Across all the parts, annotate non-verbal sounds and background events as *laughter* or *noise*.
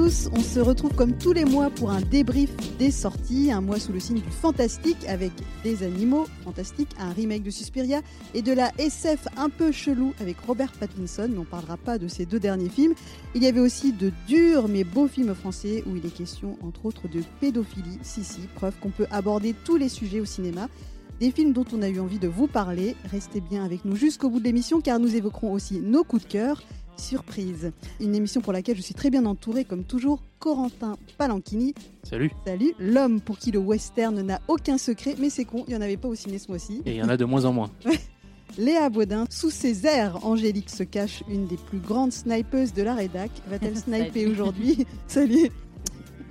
on se retrouve comme tous les mois pour un débrief des sorties, un mois sous le signe du fantastique avec des animaux fantastiques, un remake de Suspiria et de la SF un peu chelou avec Robert Pattinson, mais on parlera pas de ces deux derniers films. Il y avait aussi de durs mais beaux films français où il est question entre autres de pédophilie, si si, preuve qu'on peut aborder tous les sujets au cinéma. Des films dont on a eu envie de vous parler. Restez bien avec nous jusqu'au bout de l'émission car nous évoquerons aussi nos coups de cœur surprise. Une émission pour laquelle je suis très bien entourée, comme toujours, Corentin Palanchini. Salut. Salut, l'homme pour qui le western n'a aucun secret, mais c'est con, il n'y en avait pas au ciné ce mois-ci. Et il y en a de moins en moins. *laughs* Léa Baudin, sous ses airs angéliques se cache une des plus grandes snipeuses de la rédac. Va-t-elle *laughs* sniper aujourd'hui *laughs* Salut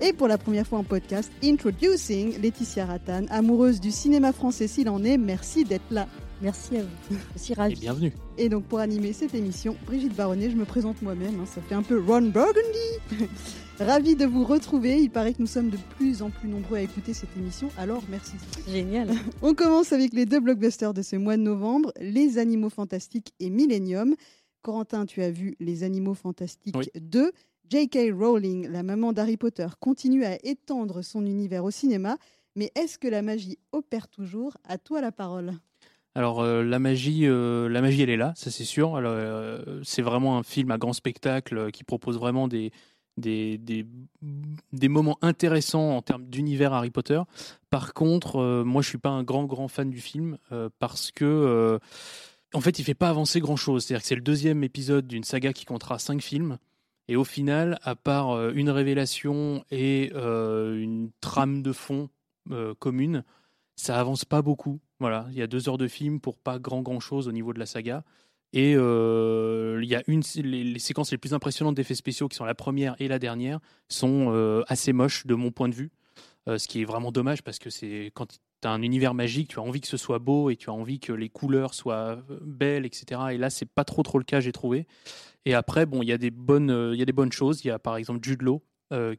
et pour la première fois en podcast, Introducing Laetitia Rattan, amoureuse du cinéma français s'il en est. Merci d'être là. Merci à vous. Je suis ravie. Et bienvenue. Et donc pour animer cette émission, Brigitte Baronnet, je me présente moi-même, hein, ça fait un peu Ron Burgundy. *laughs* Ravi de vous retrouver, il paraît que nous sommes de plus en plus nombreux à écouter cette émission, alors merci. Génial. *laughs* On commence avec les deux blockbusters de ce mois de novembre, Les Animaux Fantastiques et Millennium. Corentin, tu as vu Les Animaux Fantastiques 2. J.K. Rowling, la maman d'Harry Potter, continue à étendre son univers au cinéma, mais est-ce que la magie opère toujours? À toi la parole. Alors euh, la magie, euh, la magie, elle est là, ça c'est sûr. Euh, c'est vraiment un film à grand spectacle qui propose vraiment des, moments intéressants en termes d'univers Harry Potter. Par contre, moi je suis pas un grand grand fan du film parce que en fait il fait pas avancer grand chose. C'est-à-dire que c'est le deuxième épisode d'une saga qui comptera cinq films. Et au final, à part une révélation et une trame de fond commune, ça avance pas beaucoup. Voilà, il y a deux heures de film pour pas grand grand chose au niveau de la saga. Et euh, y a une, les, séquences les plus impressionnantes d'effets spéciaux, qui sont la première et la dernière, sont euh, assez moches de mon point de vue. Euh, ce qui est vraiment dommage parce que c'est quand tu as un univers magique, tu as envie que ce soit beau et tu as envie que les couleurs soient belles, etc. Et là, c'est pas trop trop le cas, j'ai trouvé. Et après, bon, il y a des bonnes, il y a des bonnes choses. Il y a par exemple Jude Law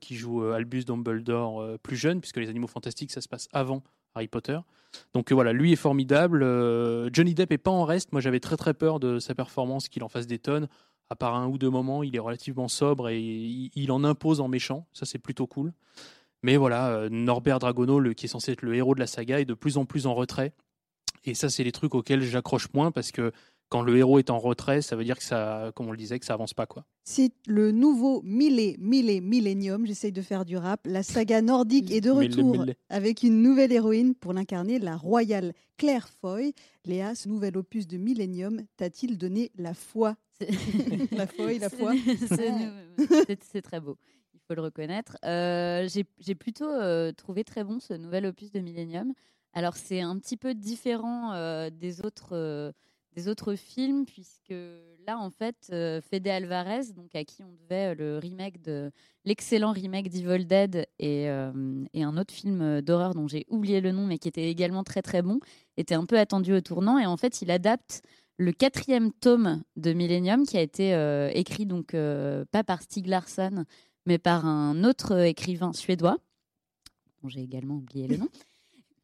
qui joue Albus Dumbledore plus jeune, puisque les Animaux Fantastiques, ça se passe avant Harry Potter. Donc euh, voilà, lui est formidable. Euh, Johnny Depp est pas en reste. Moi, j'avais très très peur de sa performance, qu'il en fasse des tonnes. À part un ou deux moments, il est relativement sobre et il, en impose en méchant. Ça, c'est plutôt cool. Mais voilà, euh, Norbert Dragono, qui est censé être le héros de la saga, est de plus en plus en retrait. Et ça, c'est les trucs auxquels j'accroche moins parce que quand le héros est en retrait, ça veut dire que ça, comme on le disait, que ça avance pas quoi. C'est le nouveau Millet, Millet, Millennium. J'essaye de faire du rap. La saga nordique est de retour avec une nouvelle héroïne pour l'incarner, la royale Claire Foy. Léa, ce nouvel opus de Millennium t'a-t-il donné la foi? *laughs* La foi, la foi. C'est très beau. Il faut le reconnaître. Euh, j'ai plutôt euh, trouvé très bon ce nouvel opus de Millennium. Alors c'est un petit peu différent euh, des autres des autres films, puisque là, en fait, euh, Fede Alvarez, donc à qui on devait euh, le remake de l'excellent remake d'Evil Dead et, euh, un autre film d'horreur dont j'ai oublié le nom, mais qui était également très très bon, était un peu attendu au tournant. Et en fait, il adapte le quatrième tome de Millennium, qui a été écrit donc pas par Stieg Larsson, mais par un autre écrivain suédois, dont j'ai également oublié le nom.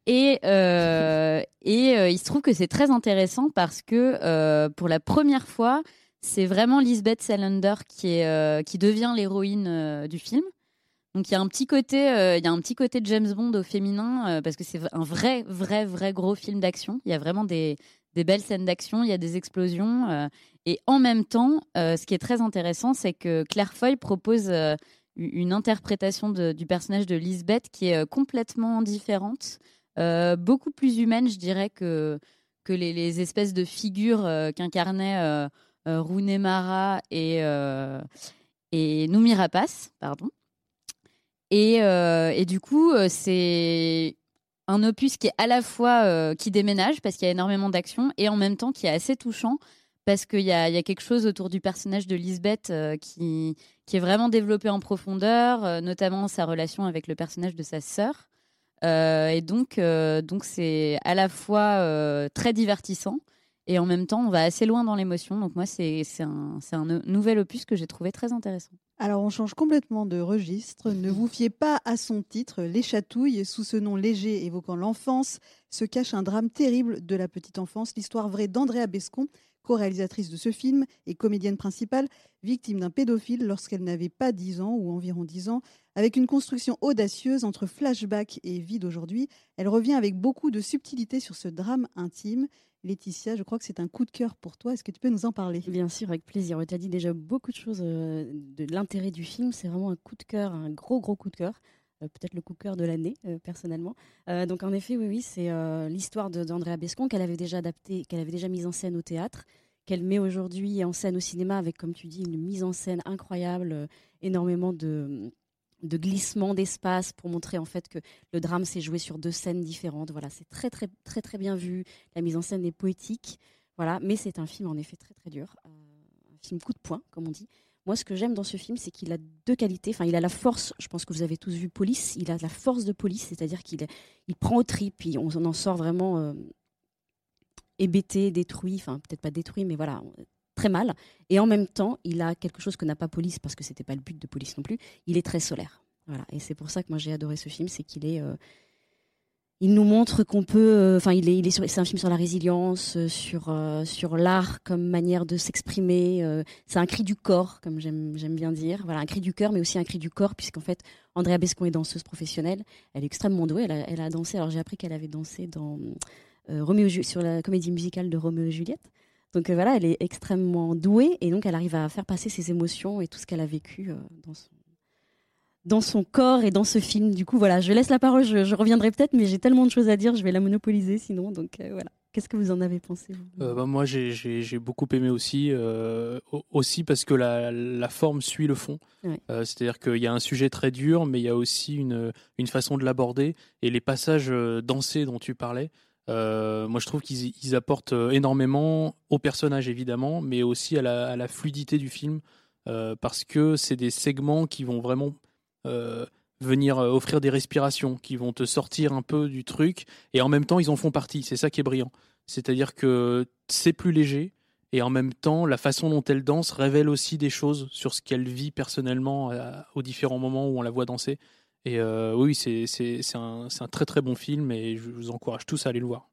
Et, euh, et euh, il se trouve que c'est très intéressant parce que euh, pour la première fois, c'est vraiment Lisbeth Salander qui, est, qui devient l'héroïne du film. Donc il y a un petit côté, il y a un petit côté de James Bond au féminin parce que c'est un vrai, vrai, vrai gros film d'action. Il y a vraiment des, des belles scènes d'action, il y a des explosions. et en même temps, ce qui est très intéressant, c'est que Claire Foy propose une interprétation du personnage de Lisbeth qui est complètement différente. Euh, beaucoup plus humaine, je dirais, que, les, espèces de figures euh, qu'incarnaient euh, euh Mara et, et Noumi. Pardon. Et, du coup, c'est un opus qui est à la fois qui déménage parce qu'il y a énormément d'action et en même temps qui est assez touchant parce qu'il y, a, quelque chose autour du personnage de Lisbeth qui est vraiment développé en profondeur, notamment sa relation avec le personnage de sa sœur. Euh, et donc, euh, donc c'est à la fois euh, très divertissant et en même temps, on va assez loin dans l'émotion. Donc moi, c'est un, un, nouvel opus que j'ai trouvé très intéressant. Alors on change complètement de registre. Ne vous fiez pas à son titre. Les chatouilles, sous ce nom léger évoquant l'enfance, se cache un drame terrible de la petite enfance, l'histoire vraie d'Andrea Bescon, co-réalisatrice de ce film et comédienne principale, victime d'un pédophile lorsqu'elle n'avait pas 10 ans ou environ 10 ans. Avec une construction audacieuse entre flashback et vie d'aujourd'hui, elle revient avec beaucoup de subtilité sur ce drame intime. Laetitia, je crois que c'est un coup de cœur pour toi. Est-ce que tu peux nous en parler? Bien sûr, avec plaisir. Tu as dit déjà beaucoup de choses euh, de l'intérêt du film. C'est vraiment un coup de cœur, un gros, gros coup de cœur. Euh, peut-être le coup de cœur de l'année, euh, personnellement. donc en effet, oui, oui, c'est l'histoire d'Andrea Bescon qu'elle avait déjà adaptée, qu'elle avait déjà mise en scène au théâtre, qu'elle met aujourd'hui en scène au cinéma avec, comme tu dis, une mise en scène incroyable, énormément de de d'espace pour montrer en fait que le drame s'est joué sur deux scènes différentes. Voilà, c'est très très très très bien vu. La mise en scène est poétique. Voilà, mais c'est un film en effet très très dur, euh, un film coup de poing comme on dit. Moi, ce que j'aime dans ce film, c'est qu'il a deux qualités. Enfin, il a la force. Je pense que vous avez tous vu Police. Il a la force de police, c'est-à-dire qu'il il prend au trip, puis on, en sort vraiment euh, hébété, détruit. Enfin, peut-être pas détruit, mais voilà, très mal. Et en même temps, il a quelque chose que n'a pas Police, parce que c'était pas le but de Police non plus. Il est très solaire. Voilà. Et c'est pour ça que moi j'ai adoré ce film, c'est qu'il est, euh, il nous montre qu'on peut, euh, enfin, il est, c'est un film sur la résilience, euh, sur sur l'art comme manière de s'exprimer. c'est un cri du corps, comme j'aime bien dire. Voilà, un cri du cœur, mais aussi un cri du corps, puisqu'en fait, Andrea Bescon est danseuse professionnelle. Elle est extrêmement douée. Elle a, elle a dansé. Alors j'ai appris qu'elle avait dansé dans Roméo sur la comédie musicale de Roméo et Juliette. Donc euh, voilà, elle est extrêmement douée et donc elle arrive à faire passer ses émotions et tout ce qu'elle a vécu euh, dans son dans son corps et dans ce film. Du coup, voilà, je laisse la parole, je, reviendrai peut-être, mais j'ai tellement de choses à dire, je vais la monopoliser sinon. Donc euh, voilà. Qu'est-ce que vous en avez pensé bah, Moi, j'ai beaucoup aimé aussi, aussi parce que la, la, forme suit le fond. C'est-à-dire qu'il y a un sujet très dur, mais il y a aussi une, une façon de l'aborder. Et les passages dansés dont tu parlais, euh, moi, je trouve qu'ils apportent euh, énormément au personnage, évidemment, mais aussi à la, fluidité du film, euh, parce que c'est des segments qui vont vraiment venir offrir des respirations, qui vont te sortir un peu du truc, et en même temps, ils en font partie. C'est ça qui est brillant. C'est-à-dire que c'est plus léger, et en même temps, la façon dont elle danse révèle aussi des choses sur ce qu'elle vit personnellement aux différents moments où on la voit danser. Et euh, oui, c'est un, un, très très bon film et je vous encourage tous à aller le voir.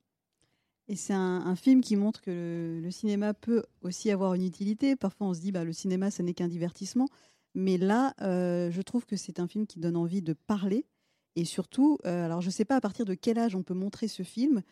Et c'est un, film qui montre que le, cinéma peut aussi avoir une utilité. Parfois, on se dit, bah, le cinéma, ce n'est qu'un divertissement. Mais là, euh, je trouve que c'est un film qui donne envie de parler. Et surtout, euh, alors je ne sais pas à partir de quel âge on peut montrer ce film,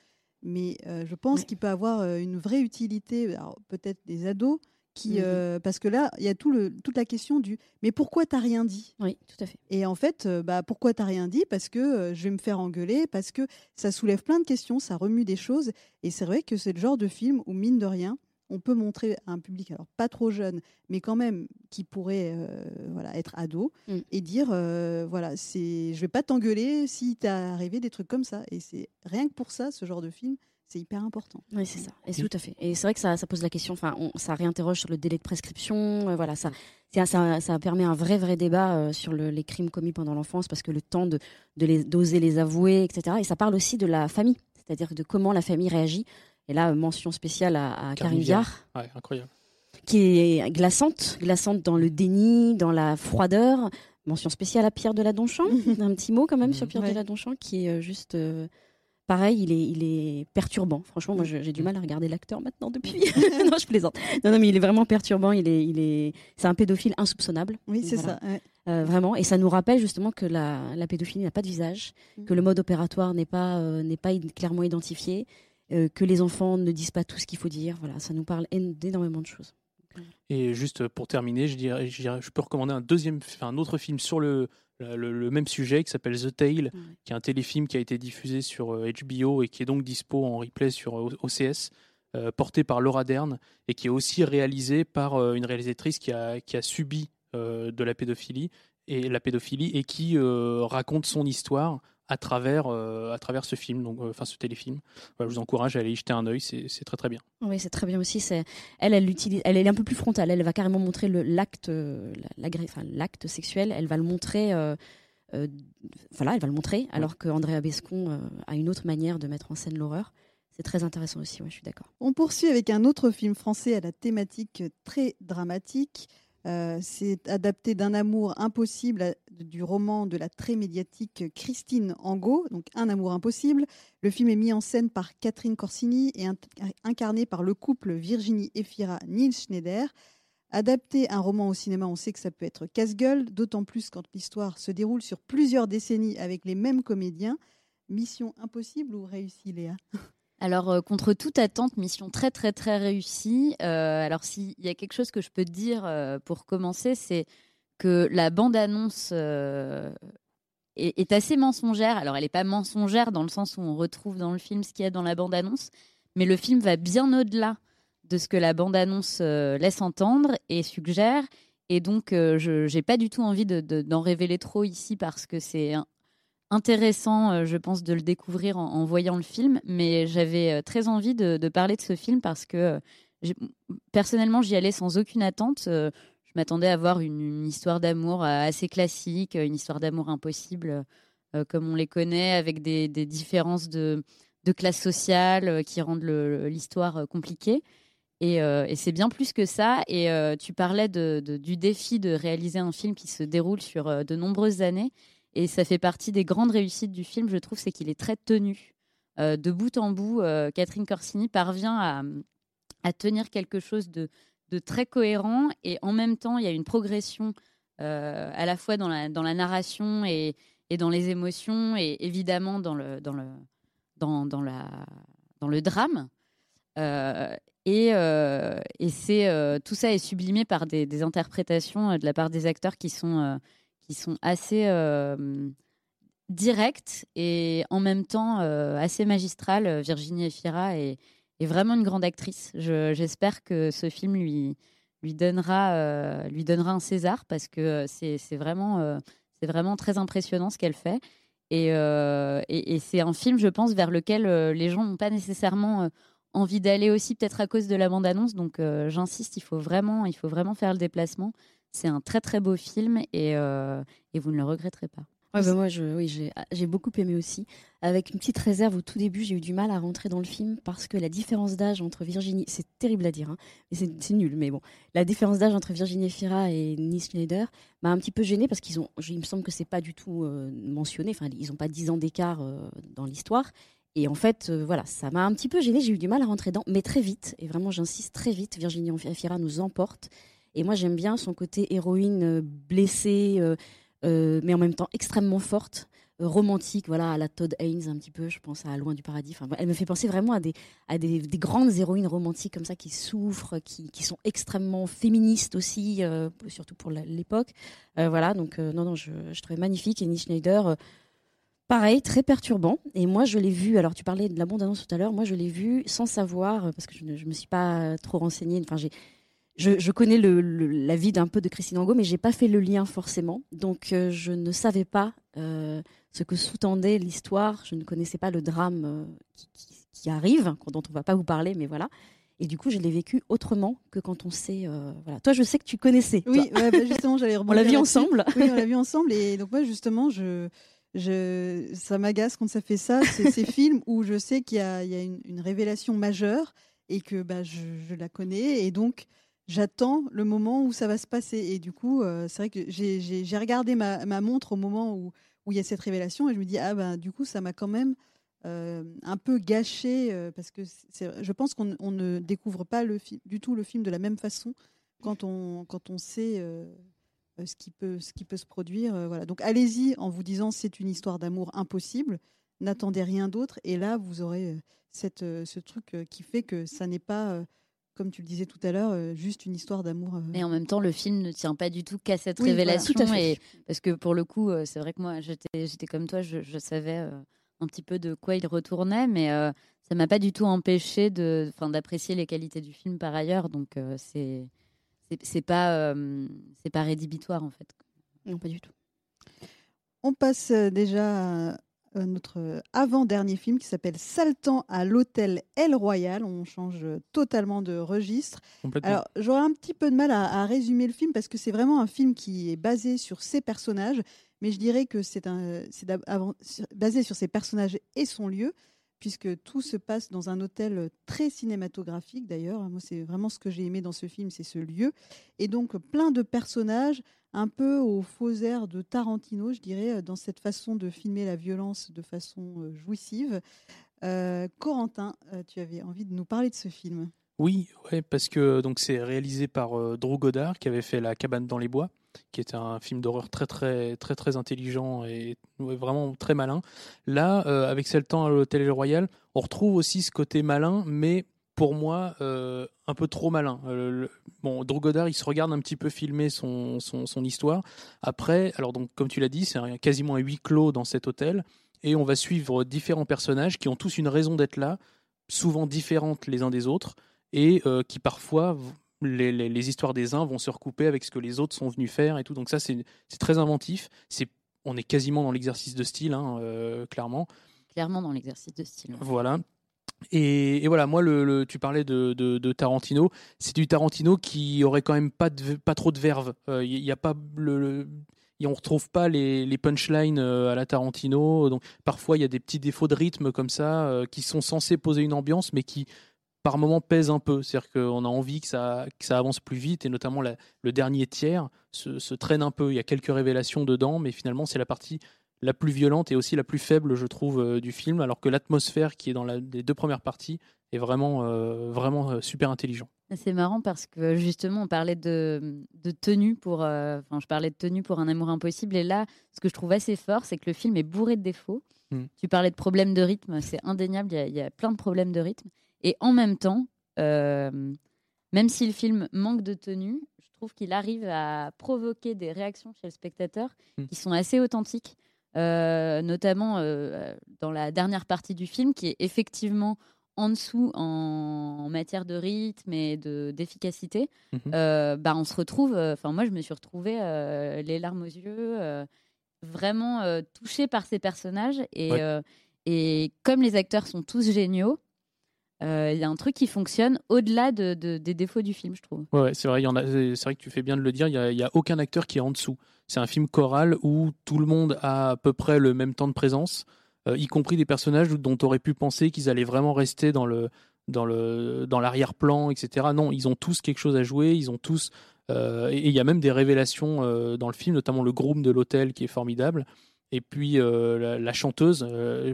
mais je pense qu'il peut avoir une vraie utilité, peut-être des ados, qui, mmh euh, parce que là, il y a tout le, toute la question du mais pourquoi t'as rien dit? Oui, tout à fait. Et en fait, euh, bah, pourquoi t'as rien dit? Parce que euh, je vais me faire engueuler, parce que ça soulève plein de questions, ça remue des choses. Et c'est vrai que c'est le genre de film où, mine de rien, on peut montrer à un public, alors pas trop jeune, mais quand même qui pourrait voilà, être ado, mmh. et dire voilà, c'est, je vais pas t'engueuler si t'as arrivé des trucs comme ça. Et c'est rien que pour ça, ce genre de film, c'est hyper important. Oui, c'est ça. Et c'est tout à fait. Et c'est vrai que ça, ça, pose la question. Enfin, ça réinterroge sur le délai de prescription. Euh, voilà, ça, ça, ça, permet un vrai, vrai débat euh, sur les crimes commis pendant l'enfance parce que le temps de, de les, d'oser les avouer, etc. Et ça parle aussi de la famille, c'est-à-dire de comment la famille réagit. Et là, mention spéciale à, à Karine Viard. Ouais, incroyable. Qui est glaçante, glaçante dans le déni, dans la froideur. Mention spéciale à Pierre de la Donchamp. *laughs* un petit mot quand même sur Pierre de la Donchamp qui est euh, juste pareil, il est, il est perturbant. Franchement, moi, j'ai du mal à regarder l'acteur maintenant depuis. *laughs* non, je plaisante. Non, non, mais il est vraiment perturbant. Il est, il est, c'est un pédophile insoupçonnable. Oui, c'est ça. Euh, vraiment, et ça nous rappelle justement que la, la pédophilie n'a pas de visage, mm. que le mode opératoire n'est pas, euh, n'est pas clairement identifié, euh, que les enfants ne disent pas tout ce qu'il faut dire. Voilà, ça nous parle d'énormément de choses. Et juste pour terminer, je dirais, je, dirais, je peux recommander un deuxième, un autre film sur le, le, même sujet qui s'appelle The Tale, qui est un téléfilm qui a été diffusé sur HBO euh, et qui est donc dispo en replay sur OCS, euh, porté par Laura Dern et qui est aussi réalisé par euh, une réalisatrice qui a, qui a subi de la pédophilie et la pédophilie et qui raconte son histoire à travers, euh, à travers ce film, donc, euh, enfin ce téléfilm. je vous encourage à aller y jeter un œil, c'est très très bien. Oui, c'est très bien aussi. C'est elle, elle utilise, elle est un peu plus frontale. Elle va carrément montrer l'acte, l'acte sexuel. Elle va le montrer. Euh, voilà, elle va le montrer, alors que Andrea Bescon a une autre manière de mettre en scène l'horreur. C'est très intéressant aussi, ouais, je suis d'accord. On poursuit avec un autre film français à la thématique très dramatique. C'est adapté d'un amour impossible du roman de la très médiatique Christine Angot, donc Un amour impossible. Le film est mis en scène par Catherine Corsini et incarné par le couple Virginie Efira Nils Schneider. Adapter un roman au cinéma, on sait que ça peut être casse-gueule, d'autant plus quand l'histoire se déroule sur plusieurs décennies avec les mêmes comédiens. Mission impossible ou réussie, Léa? Alors, euh, contre toute attente, mission très, très, très réussie. Euh, alors, s'il y a quelque chose que je peux te dire euh, pour commencer, c'est que la bande-annonce est, assez mensongère. Alors, elle n'est pas mensongère dans le sens où on retrouve dans le film ce qu'il y a dans la bande-annonce, mais le film va bien au-delà de ce que la bande-annonce laisse entendre et suggère. Et donc, je n'ai pas du tout envie d'en de, révéler trop ici parce que c'est intéressant, euh, je pense, de le découvrir en, voyant le film, mais j'avais euh, très envie de, parler de ce film parce que euh, personnellement, j'y allais sans aucune attente. je m'attendais à voir une, histoire d'amour assez classique, une histoire d'amour impossible, comme on les connaît, avec des, différences de, classe sociale qui rendent l'histoire compliquée. Et, c'est bien plus que ça. Et tu parlais du défi de réaliser un film qui se déroule sur de nombreuses années. Et ça fait partie des grandes réussites du film, je trouve, c'est qu'il est très tenu. Euh, de bout en bout, euh, Catherine Corsini parvient à, tenir quelque chose de, très cohérent et en même temps, il y a une progression euh, à la fois dans la, narration et, dans les émotions et évidemment dans le, dans le, dans, la, dans le drame. et, c'est tout ça est sublimé par des, interprétations de la part des acteurs qui sont qui sont assez euh, directes et en même temps euh, assez magistrales. Virginie Efira est, vraiment une grande actrice. J'espère que ce film lui, lui, donnera, euh, lui donnera un César parce que c'est vraiment, c'est vraiment très impressionnant ce qu'elle fait. Et, et, et c'est un film, je pense, vers lequel les gens n'ont pas nécessairement envie d'aller aussi, peut-être à cause de la bande-annonce. Donc j'insiste, il faut vraiment, il faut vraiment faire le déplacement. C'est un très très beau film et, euh, et vous ne le regretterez pas. Ouais, bah moi, je, oui, j'ai beaucoup aimé aussi. Avec une petite réserve au tout début, j'ai eu du mal à rentrer dans le film parce que la différence d'âge entre Virginie, c'est terrible à dire, hein, c'est nul, mais bon, la différence d'âge entre Virginie Fira et Nice Schneider m'a un petit peu gênée parce qu'ils ont, il me semble que c'est pas du tout euh, mentionné, enfin, ils n'ont pas 10 ans d'écart euh, dans l'histoire. Et en fait, voilà, ça m'a un petit peu gênée, j'ai eu du mal à rentrer dedans, mais très vite, et vraiment j'insiste très vite, Virginie Fira nous emporte. Et moi, j'aime bien son côté héroïne euh, blessée, euh, euh, mais en même temps extrêmement forte romantique, voilà, à la Todd Haynes un petit peu, je pense à Loin du paradis. Enfin, elle me fait penser vraiment à des, à des, grandes héroïnes romantiques comme ça qui souffrent, qui, qui sont extrêmement féministes aussi, surtout pour l'époque. voilà, donc non, non, je, je trouvais magnifique. Et Schneider, pareil, très perturbant. Et moi, je l'ai vu. Alors, tu parlais de la bande-annonce tout à l'heure. Moi, je l'ai vu sans savoir parce que je ne me suis pas trop renseignée. Enfin, j'ai je, connais la vie d'un peu de Christine Angot, mais j'ai pas fait le lien forcément. Donc, euh, je ne savais pas euh, ce que sous-tendait l'histoire. Je ne connaissais pas le drame euh, qui, arrive, dont on va pas vous parler, mais voilà. Et du coup, je l'ai vécu autrement que quand on sait. voilà. Toi, je sais que tu connaissais. Oui, bah, justement, j'allais *laughs* On l'a vu ensemble. Oui, on l'a vu ensemble. Et donc, moi, justement, je. Je, ça m'agace quand ça fait ça, ces *laughs* films où je sais qu'il y a, une, révélation majeure et que bah, je, je, la connais. Et donc, j'attends le moment où ça va se passer. Et du coup, euh, c'est vrai que j'ai regardé ma, montre au moment où, il y a cette révélation et je me dis, ah ben du coup, ça m'a quand même euh, un peu gâché euh, parce que je pense qu'on ne découvre pas du tout le film de la même façon quand on, quand on sait ce, qui peut, ce qui peut se produire. voilà. Donc allez-y en vous disant c'est une histoire d'amour impossible, n'attendez rien d'autre et là vous aurez cette, ce truc qui fait que ça n'est pas comme tu le disais tout à l'heure, euh, juste une histoire d'amour. Euh. Et en même temps, le film ne tient pas du tout qu'à cette révélation. et, parce que pour le coup, euh, c'est vrai que moi, j'étais comme toi, je, savais un petit peu de quoi il retournait, mais ça m'a pas du tout empêché d'apprécier les qualités du film par ailleurs. Donc, c'est c'est pas, c'est pas rédhibitoire en fait. Non, pas du tout. On passe déjà euh, notre avant-dernier film qui s'appelle Saltant à l'hôtel El Royal. On change totalement de registre. Alors, j'aurais un petit peu de mal à, résumer le film parce que c'est vraiment un film qui est basé sur ses personnages, mais je dirais que c'est basé sur ses personnages et son lieu, puisque tout se passe dans un hôtel très cinématographique d'ailleurs. Moi, c'est vraiment ce que j'ai aimé dans ce film, c'est ce lieu. Et donc, plein de personnages, un peu aux faux airs de Tarantino, je dirais, dans cette façon de filmer la violence de façon jouissive. Corentin, tu avais envie de nous parler de ce film Oui, parce que donc c'est réalisé par Drew Goddard qui avait fait La cabane dans les bois qui est un film d'horreur très très très très intelligent et vraiment très malin. Là, avec C'est le temps à l'hôtel Royal, on retrouve aussi ce côté malin, mais pour moi, euh, un peu trop malin. Euh, bon, Drogodar, il se regarde un petit peu filmer son, son, histoire. Après, alors donc, comme tu l'as dit, c'est quasiment un huis clos dans cet hôtel. Et on va suivre différents personnages qui ont tous une raison d'être là, souvent différentes les uns des autres, et euh, qui parfois, les, les, histoires des uns vont se recouper avec ce que les autres sont venus faire et tout. Donc ça, c'est très inventif. C'est on est quasiment dans l'exercice de style, hein, clairement. Clairement dans l'exercice de style. Voilà. Et, voilà, moi, tu parlais de, Tarantino. C'est du Tarantino qui aurait quand même pas, trop de verve. Il euh, a pas on retrouve pas les, punchlines euh, à la Tarantino. Donc parfois, il y a des petits défauts de rythme comme ça euh, qui sont censés poser une ambiance, mais qui par moments pèsent un peu. C'est-à-dire qu'on a envie que ça, avance plus vite, et notamment le dernier tiers se, traîne un peu. Il y a quelques révélations dedans, mais finalement, c'est la partie la plus violente et aussi la plus faible, je trouve, euh, du film, alors que l'atmosphère qui est dans les deux premières parties est vraiment, euh, vraiment euh, super intelligent. C'est marrant parce que justement, on parlait de, de tenue pour. Enfin, je parlais de tenue pour un amour impossible. Et là, ce que je trouve assez fort, c'est que le film est bourré de défauts. Hmm. Tu parlais de problèmes de rythme, c'est indéniable. Il y, a, plein de problèmes de rythme. Et en même temps, même si le film manque de tenue, je trouve qu'il arrive à provoquer des réactions chez le spectateur hmm. qui sont assez authentiques. Euh, notamment euh, dans la dernière partie du film, qui est effectivement en dessous en, matière de rythme et de d'efficacité, mhm. euh, bah on se retrouve. Enfin, moi, je me suis retrouvée les larmes aux yeux, vraiment touchée par ces personnages et et comme les acteurs sont tous géniaux, il y a un truc qui fonctionne au-delà de, des défauts du film, je trouve. Ouais, c'est vrai, c'est vrai que tu fais bien de le dire, il n'y a, a, aucun acteur qui est en dessous. C'est un film choral où tout le monde a à peu près le même temps de présence, euh, y compris des personnages dont tu aurais pu penser qu'ils allaient vraiment rester dans le dans le dans l'arrière-plan, etc. Non, ils ont tous quelque chose à jouer, ils ont tous euh, et il y a même des révélations euh, dans le film, notamment le groom de l'hôtel qui est formidable. Et puis la, chanteuse,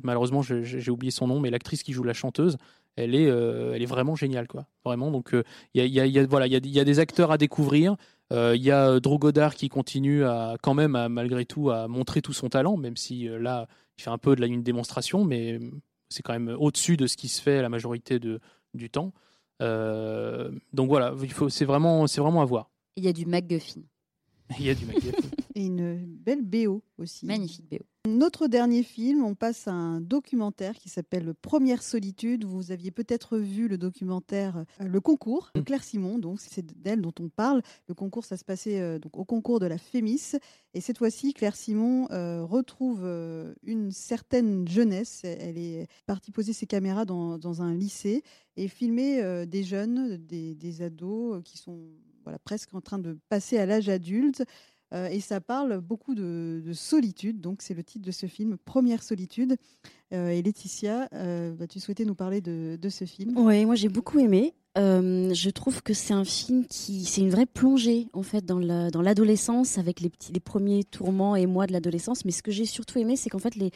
malheureusement j'ai oublié son nom, mais l'actrice qui joue la chanteuse, elle est, elle est vraiment géniale, quoi. Vraiment. Donc il y, a, y, a, voilà, il y, y a des acteurs à découvrir. Euh, il y a euh, Drogodar qui continue à, quand même, malgré tout, à montrer tout son talent, même si euh, là, il fait un peu de la, une démonstration, mais c'est quand même au-dessus de ce qui se fait la majorité de, du temps. donc voilà, c'est vraiment, vraiment à voir. Il y a du MacGuffin. *laughs* Il y a du MacGuffin. Et une belle BO aussi. Magnifique BO. Notre dernier film, on passe à un documentaire qui s'appelle Première solitude. Vous aviez peut-être vu le documentaire euh, Le concours de mm. Claire Simon, donc c'est d'elle dont on parle. Le concours, ça se passait euh, donc au concours de la Fémis. Et cette fois-ci, Claire Simon euh, retrouve une certaine jeunesse. Elle est partie poser ses caméras dans, un lycée et filmer des jeunes, des, des ados qui sont voilà, presque en train de passer à l'âge adulte. Euh, et ça parle beaucoup de, solitude. Donc, c'est le titre de ce film, Première solitude. Euh, et Laetitia, euh, bah, tu souhaitais nous parler de, ce film Oui, moi j'ai beaucoup aimé. je trouve que c'est un film qui, c'est une vraie plongée en fait dans l'adolescence avec les petits, les premiers tourments et mois de l'adolescence. Mais ce que j'ai surtout aimé, c'est qu'en fait les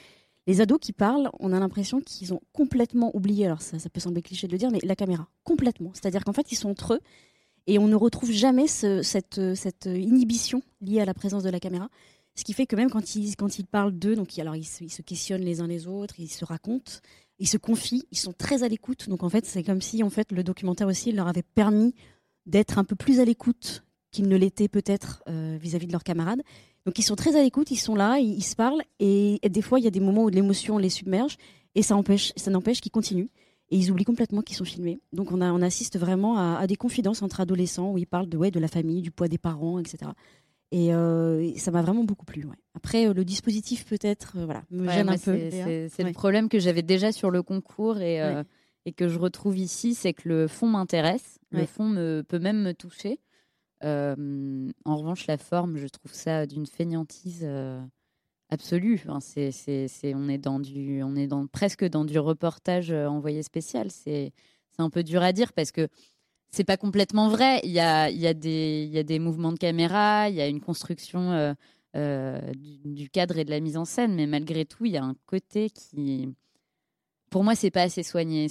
les ados qui parlent, on a l'impression qu'ils ont complètement oublié, alors ça, ça peut sembler cliché de le dire, mais la caméra, complètement. C'est-à-dire qu'en fait, ils sont entre eux, et on ne retrouve jamais cette, inhibition liée à la présence de la caméra. Ce qui fait que même quand ils, quand ils parlent d'eux, donc alors ils se, questionnent les uns les autres, ils se racontent, ils se confient, ils sont très à l'écoute. Donc en fait, c'est comme si en fait le documentaire aussi leur avait permis d'être un peu plus à l'écoute qu'ils ne l'étaient peut-être euh, vis-à-vis de leurs camarades. Donc ils sont très à l'écoute, ils sont là, ils, se parlent, et, et, des fois il y a des moments où l'émotion les submerge, et ça empêche, ça n'empêche qu'ils continuent et ils oublient complètement qu'ils sont filmés. Donc on, a, on assiste vraiment à, des confidences entre adolescents où ils parlent de, ouais, de la famille, du poids des parents, etc. Euh, et ça m'a vraiment beaucoup plu. Après, euh, le dispositif peut-être euh, voilà, me gêne un peu. C'est le problème que j'avais déjà sur le concours et, et que je retrouve ici, c'est que le fond m'intéresse. Le fond me, peut même me toucher. en revanche, la forme, je trouve ça d'une fainéantise absolue. On est dans presque dans du reportage euh, envoyé spécial. C'est, un peu dur à dire parce que c'est pas complètement vrai. Il y a, des, mouvements de caméra, il y a une construction euh, euh, du, cadre et de la mise en scène, mais malgré tout, il y a un côté qui, pour moi, c'est pas assez soigné.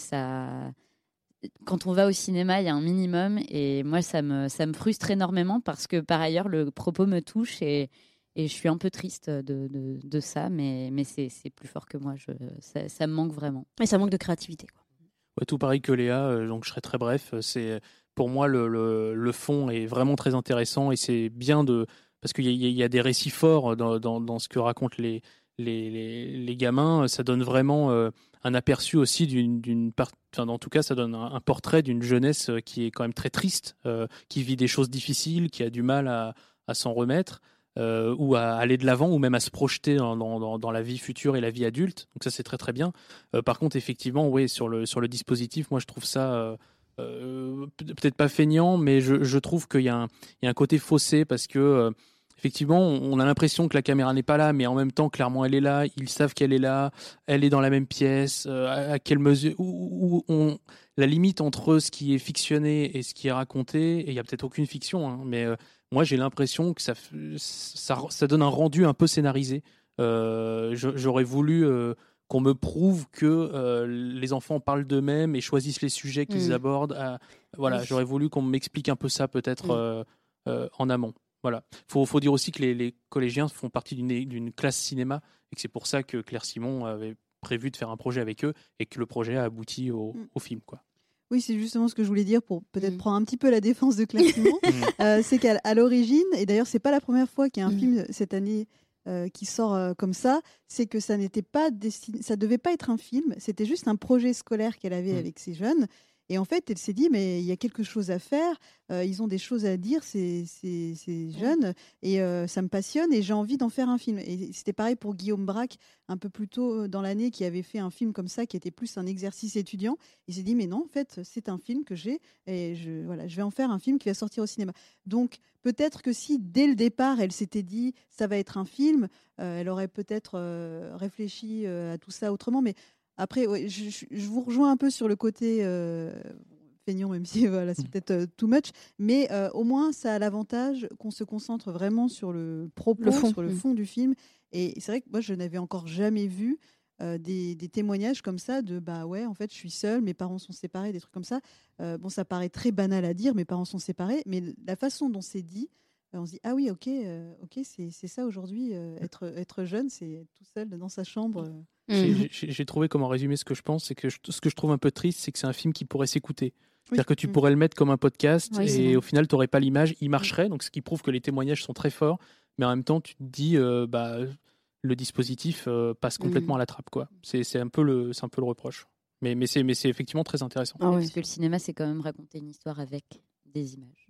Quand on va au cinéma, il y a un minimum, et moi, ça me, ça me frustre énormément parce que par ailleurs, le propos me touche et, et je suis un peu triste de, de, de ça, mais, mais c'est plus fort que moi. Je, ça, ça, me manque vraiment. Et ça manque de créativité. Quoi. Ouais, tout pareil que Léa, euh, donc je serai très bref. C'est pour moi le, le, le, fond est vraiment très intéressant et c'est bien de parce qu'il y, y, a des récits forts dans, dans, dans ce que racontent les, les, les, les, gamins. Ça donne vraiment euh, un aperçu aussi d'une part. Enfin, en tout cas, ça donne un, portrait d'une jeunesse euh, qui est quand même très triste, euh, qui vit des choses difficiles, qui a du mal à, à s'en remettre. Euh, ou à aller de l'avant, ou même à se projeter dans, dans, la vie future et la vie adulte. Donc ça, c'est très très bien. Euh, par contre, effectivement, oui, sur le, sur le dispositif, moi, je trouve ça euh, peut-être pas feignant, mais je, je trouve qu'il y, y, a un côté faussé parce que effectivement, on a l'impression que la caméra n'est pas là, mais en même temps, clairement, elle est là. Ils savent qu'elle est là. Elle est dans la même pièce. à, quelle mesure où, où la limite entre ce qui est fictionné et ce qui est raconté, et il y a peut-être aucune fiction, hein, mais moi j'ai l'impression que ça, ça, ça, donne un rendu un peu scénarisé. Euh, J'aurais voulu euh, qu'on me prouve que euh, les enfants parlent d'eux-mêmes et choisissent les sujets qu'ils mmh. abordent. À, voilà, oui. j'aurais voulu qu'on m'explique un peu ça peut-être mmh. en amont. Voilà. Faut, faut dire aussi que les, les collégiens font partie d'une classe cinéma et que c'est pour ça que Claire Simon avait prévu de faire un projet avec eux et que le projet a abouti au, mmh. au film, quoi. Oui, c'est justement ce que je voulais dire pour peut-être mmh. prendre un petit peu la défense de Claire Simon. *laughs* euh, c'est qu'à l'origine, et d'ailleurs c'est pas la première fois qu'il y a un mmh. film cette année euh, qui sort euh, comme ça, c'est que ça n'était pas destiné, ça devait pas être un film, c'était juste un projet scolaire qu'elle avait mmh. avec ses jeunes. Et en fait, elle s'est dit, mais il y a quelque chose à faire, euh, ils ont des choses à dire, ces, ces, ces jeunes, et euh, ça me passionne, et j'ai envie d'en faire un film. Et c'était pareil pour Guillaume Braque, un peu plus tôt dans l'année, qui avait fait un film comme ça, qui était plus un exercice étudiant. Il s'est dit, mais non, en fait, c'est un film que j'ai, et je, voilà, je vais en faire un film qui va sortir au cinéma. Donc, peut-être que si, dès le départ, elle s'était dit, ça va être un film, euh, elle aurait peut-être euh, réfléchi euh, à tout ça autrement, mais après, ouais, je, je, vous rejoins un peu sur le côté euh, feignant, même si *laughs* voilà, c'est mmh. peut-être euh, too much, mais euh, au moins ça a l'avantage qu'on se concentre vraiment sur le propos, le sur le mmh. fond du film. Et c'est vrai que moi, je n'avais encore jamais vu euh, des, des, témoignages comme ça de bah ouais, en fait, je suis seule, mes parents sont séparés, des trucs comme ça. Euh, bon, ça paraît très banal à dire, mes parents sont séparés, mais la façon dont c'est dit, on se dit ah oui ok ok c'est ça aujourd'hui euh, être être jeune c'est tout seul dans sa chambre mmh. j'ai trouvé comment résumer ce que je pense c'est que je, ce que je trouve un peu triste c'est que c'est un film qui pourrait s'écouter. C'est à dire que tu mmh. pourrais le mettre comme un podcast oui, et au final tu n'aurais pas l'image. Il marcherait donc ce qui prouve que les témoignages sont très forts. Mais en même temps tu te dis euh, bah le dispositif euh, passe complètement mmh. à la trappe quoi. C'est un peu le c'est un peu le reproche. Mais mais c'est mais c'est effectivement très intéressant. Ah, oui. parce que le cinéma c'est quand même raconter une histoire avec des images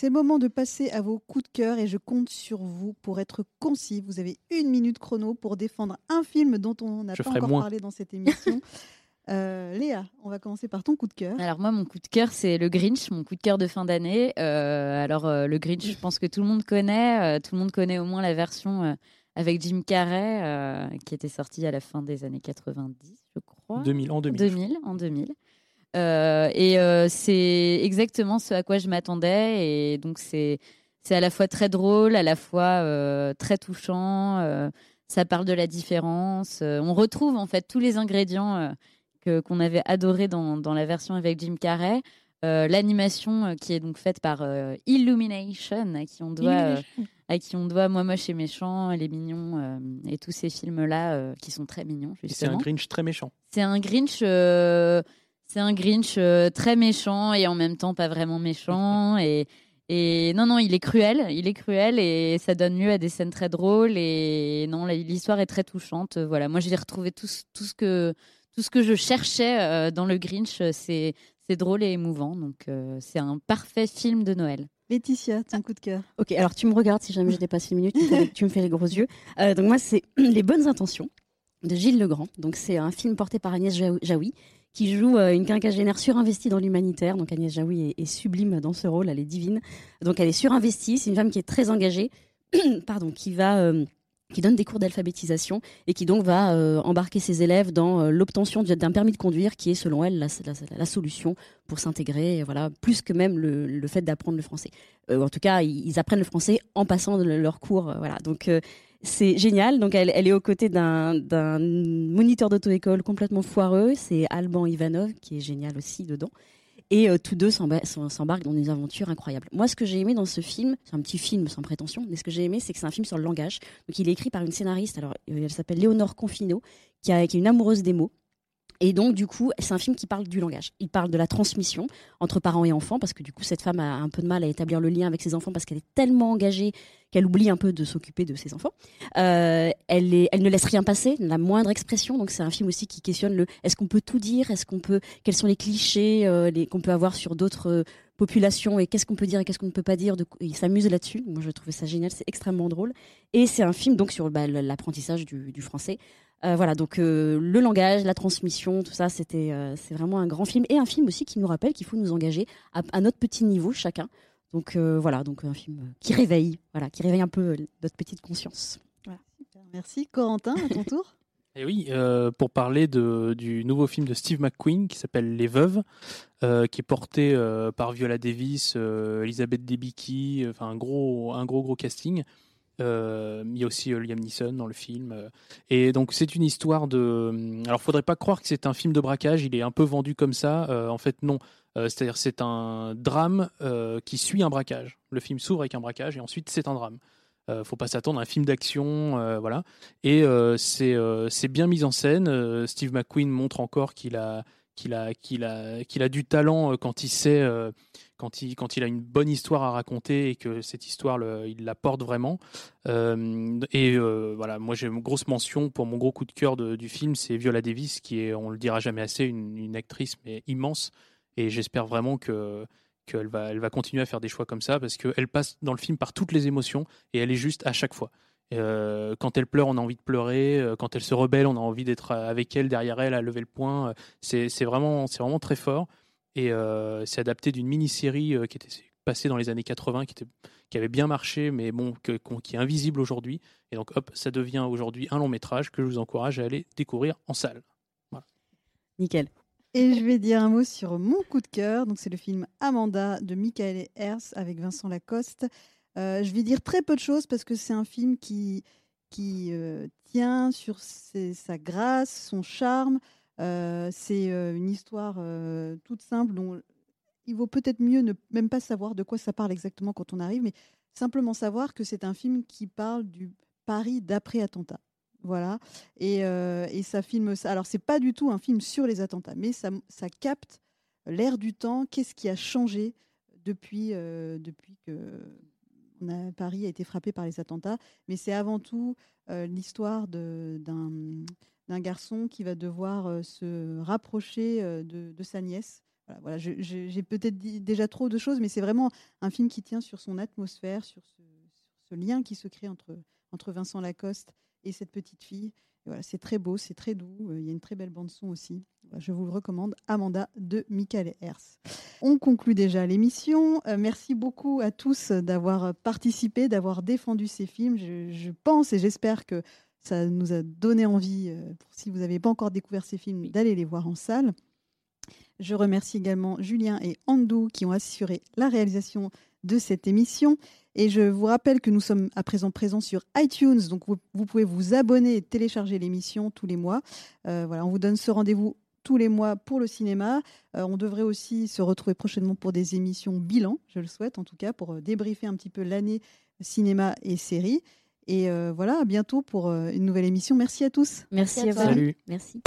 c'est le moment de passer à vos coups de cœur et je compte sur vous pour être concis. Vous avez une minute chrono pour défendre un film dont on n'a pas encore moins. parlé dans cette émission. *laughs* euh, Léa, on va commencer par ton coup de cœur. Alors moi, mon coup de cœur, c'est le Grinch, mon coup de cœur de fin d'année. Euh, alors euh, le Grinch, je pense que tout le monde connaît. Euh, tout le monde connaît au moins la version euh, avec Jim Carrey euh, qui était sortie à la fin des années 90, je crois. 2000, en 2000. 2000 en 2000. Euh, et euh, c'est exactement ce à quoi je m'attendais. Et donc, c'est c'est à la fois très drôle, à la fois euh, très touchant. Euh, ça parle de la différence. Euh, on retrouve en fait tous les ingrédients que qu'on avait adoré dans, dans la version avec Jim Carrey. L'animation qui est donc faite par Illumination, à qui on doit, à qui on doit Moi Moche et Méchant, Les Mignons et tous ces films-là qui sont très mignons. C'est un Grinch très méchant. C'est un Grinch c'est un Grinch euh, très méchant et en même temps pas vraiment méchant. *laughs* Et, et non, non, il est cruel. Il est cruel et ça donne lieu à des scènes très drôles. Et non, l'histoire est très touchante. Voilà, moi j'ai retrouvé tout, tout, ce que, tout ce que je cherchais euh, dans le Grinch. C'est drôle et émouvant. Donc euh, c'est un parfait film de Noël. Laetitia, ton coup de cœur. Ok, alors tu me regardes si jamais je dépasse une minute, tu me fais les gros yeux. Euh, donc moi, c'est *clears throat* Les Bonnes Intentions de Gilles Legrand. Donc c'est un film porté par Agnès Jaoui qui joue euh, une quinquagénaire surinvestie dans l'humanitaire. Donc Agnès Jaoui est, sublime dans ce rôle, elle est divine. Donc elle est surinvestie, c'est une femme qui est très engagée, *clears throat* pardon, qui va euh, qui donne des cours d'alphabétisation et qui donc va euh, embarquer ses élèves dans l'obtention d'un permis de conduire qui est selon elle la, solution pour s'intégrer, voilà, plus que même le, fait d'apprendre le français. En tout cas, ils, apprennent le français en passant de leur cours, voilà. Donc c'est génial. Donc elle, est aux côtés d'un moniteur d'auto-école complètement foireux, c'est Alban Ivanov qui est génial aussi dedans. Et euh, tous deux s'embarquent dans des aventures incroyables. Moi, ce que j'ai aimé dans ce film, c'est un petit film sans prétention, mais ce que j'ai aimé, c'est que c'est un film sur le langage. Donc, il est écrit par une scénariste, alors euh, elle s'appelle Léonore Confino, qui, a, qui est une amoureuse des mots. Et donc, du coup, c'est un film qui parle du langage. Il parle de la transmission entre parents et enfants, parce que du coup, cette femme a un peu de mal à établir le lien avec ses enfants parce qu'elle est tellement engagée qu'elle oublie un peu de s'occuper de ses enfants. Euh, elle, ne laisse rien passer, la moindre expression. Donc, c'est un film aussi qui questionne le est-ce qu'on peut tout dire? Est-ce qu'on peut Quels sont les clichés euh, qu'on peut avoir sur d'autres euh, populations et qu'est-ce qu'on peut dire et qu'est-ce qu'on ne peut pas dire? Il s'amuse là-dessus. Moi, je trouvais ça génial. C'est extrêmement drôle. Et c'est un film donc sur bah, l'apprentissage du, français. Voilà, donc le langage, la transmission, tout ça, c'était, c'est vraiment un grand film et un film aussi qui nous rappelle qu'il faut nous engager à, notre petit niveau chacun. Donc voilà, donc un film qui réveille, voilà, qui réveille un peu notre petite conscience. Merci Corentin, à ton tour. *laughs* Et oui, pour parler de, du nouveau film de Steve McQueen qui s'appelle Les Veuves, qui est porté par Viola Davis, Elisabeth Debicki, enfin un gros, un gros gros casting. Euh, il y a aussi euh, Liam Neeson dans le film. Euh. et donc c'est une histoire de. Alors faudrait pas croire que c'est un film de braquage. Il est un peu vendu comme ça. en fait non. C'est-à-dire c'est un drame qui suit un braquage. Le film s'ouvre avec un braquage et ensuite c'est un drame. faut pas s'attendre à un film d'action, voilà. Et c'est bien mis en scène. Steve McQueen montre encore qu'il a qu'il a qu'il a qu'il a du talent quand il sait quand il, quand il a une bonne histoire à raconter et que cette histoire, il la porte vraiment. Euh, et euh, voilà, moi j'ai une grosse mention pour mon gros coup de cœur du film, c'est Viola Davis, qui est, on le dira jamais assez, une, actrice mais immense. Et j'espère vraiment que qu'elle va, elle va continuer à faire des choix comme ça parce qu'elle passe dans le film par toutes les émotions et elle est juste à chaque fois. Euh, quand elle pleure, on a envie de pleurer. Quand elle se rebelle, on a envie d'être avec elle, derrière elle, à lever le poing. C'est vraiment, vraiment très fort. Et euh, c'est adapté d'une mini-série euh, qui était passée dans les années 80, qui, était, qui avait bien marché, mais bon, qui est invisible aujourd'hui. Et donc, hop, ça devient aujourd'hui un long métrage que je vous encourage à aller découvrir en salle. Voilà. Nickel. Et je vais dire un mot sur mon coup de cœur. Donc, c'est le film Amanda de Michael Hers avec Vincent Lacoste. Euh, je vais dire très peu de choses parce que c'est un film qui, qui tient sur sa grâce, son charme. Euh, c'est euh, une histoire euh, toute simple dont il vaut peut-être mieux ne même pas savoir de quoi ça parle exactement quand on arrive, mais simplement savoir que c'est un film qui parle du Paris d'après attentat. Voilà. Et, ça filme ça. Alors, c'est pas du tout un film sur les attentats, mais ça, ça capte l'air du temps. Qu'est-ce qui a changé depuis, depuis que Paris a été frappé par les attentats? Mais c'est avant tout l'histoire d'un garçon qui va devoir euh, se rapprocher euh, de, sa nièce. Voilà, j'ai peut-être dit déjà trop de choses, mais c'est vraiment un film qui tient sur son atmosphère, sur ce, lien qui se crée entre, entre Vincent Lacoste et cette petite fille. Voilà, c'est très beau, c'est très doux. Euh, il y a une très belle bande son aussi. je vous le recommande, Amanda de Michael Hers. On conclut déjà l'émission. merci beaucoup à tous d'avoir participé, d'avoir défendu ces films. je pense et j'espère que ça nous a donné envie, euh, si vous n'avez pas encore découvert ces films, d'aller les voir en salle. Je remercie également Julien et Andou qui ont assuré la réalisation de cette émission. Et je vous rappelle que nous sommes à présent présents sur iTunes, donc vous, pouvez vous abonner et télécharger l'émission tous les mois. Euh, voilà, on vous donne ce rendez-vous tous les mois pour le cinéma. Euh, on devrait aussi se retrouver prochainement pour des émissions bilan, je le souhaite en tout cas, pour débriefer un petit peu l'année cinéma et série. Et euh, voilà, à bientôt pour euh, une nouvelle émission. Merci à tous. Merci, à, vous. Salut. Merci.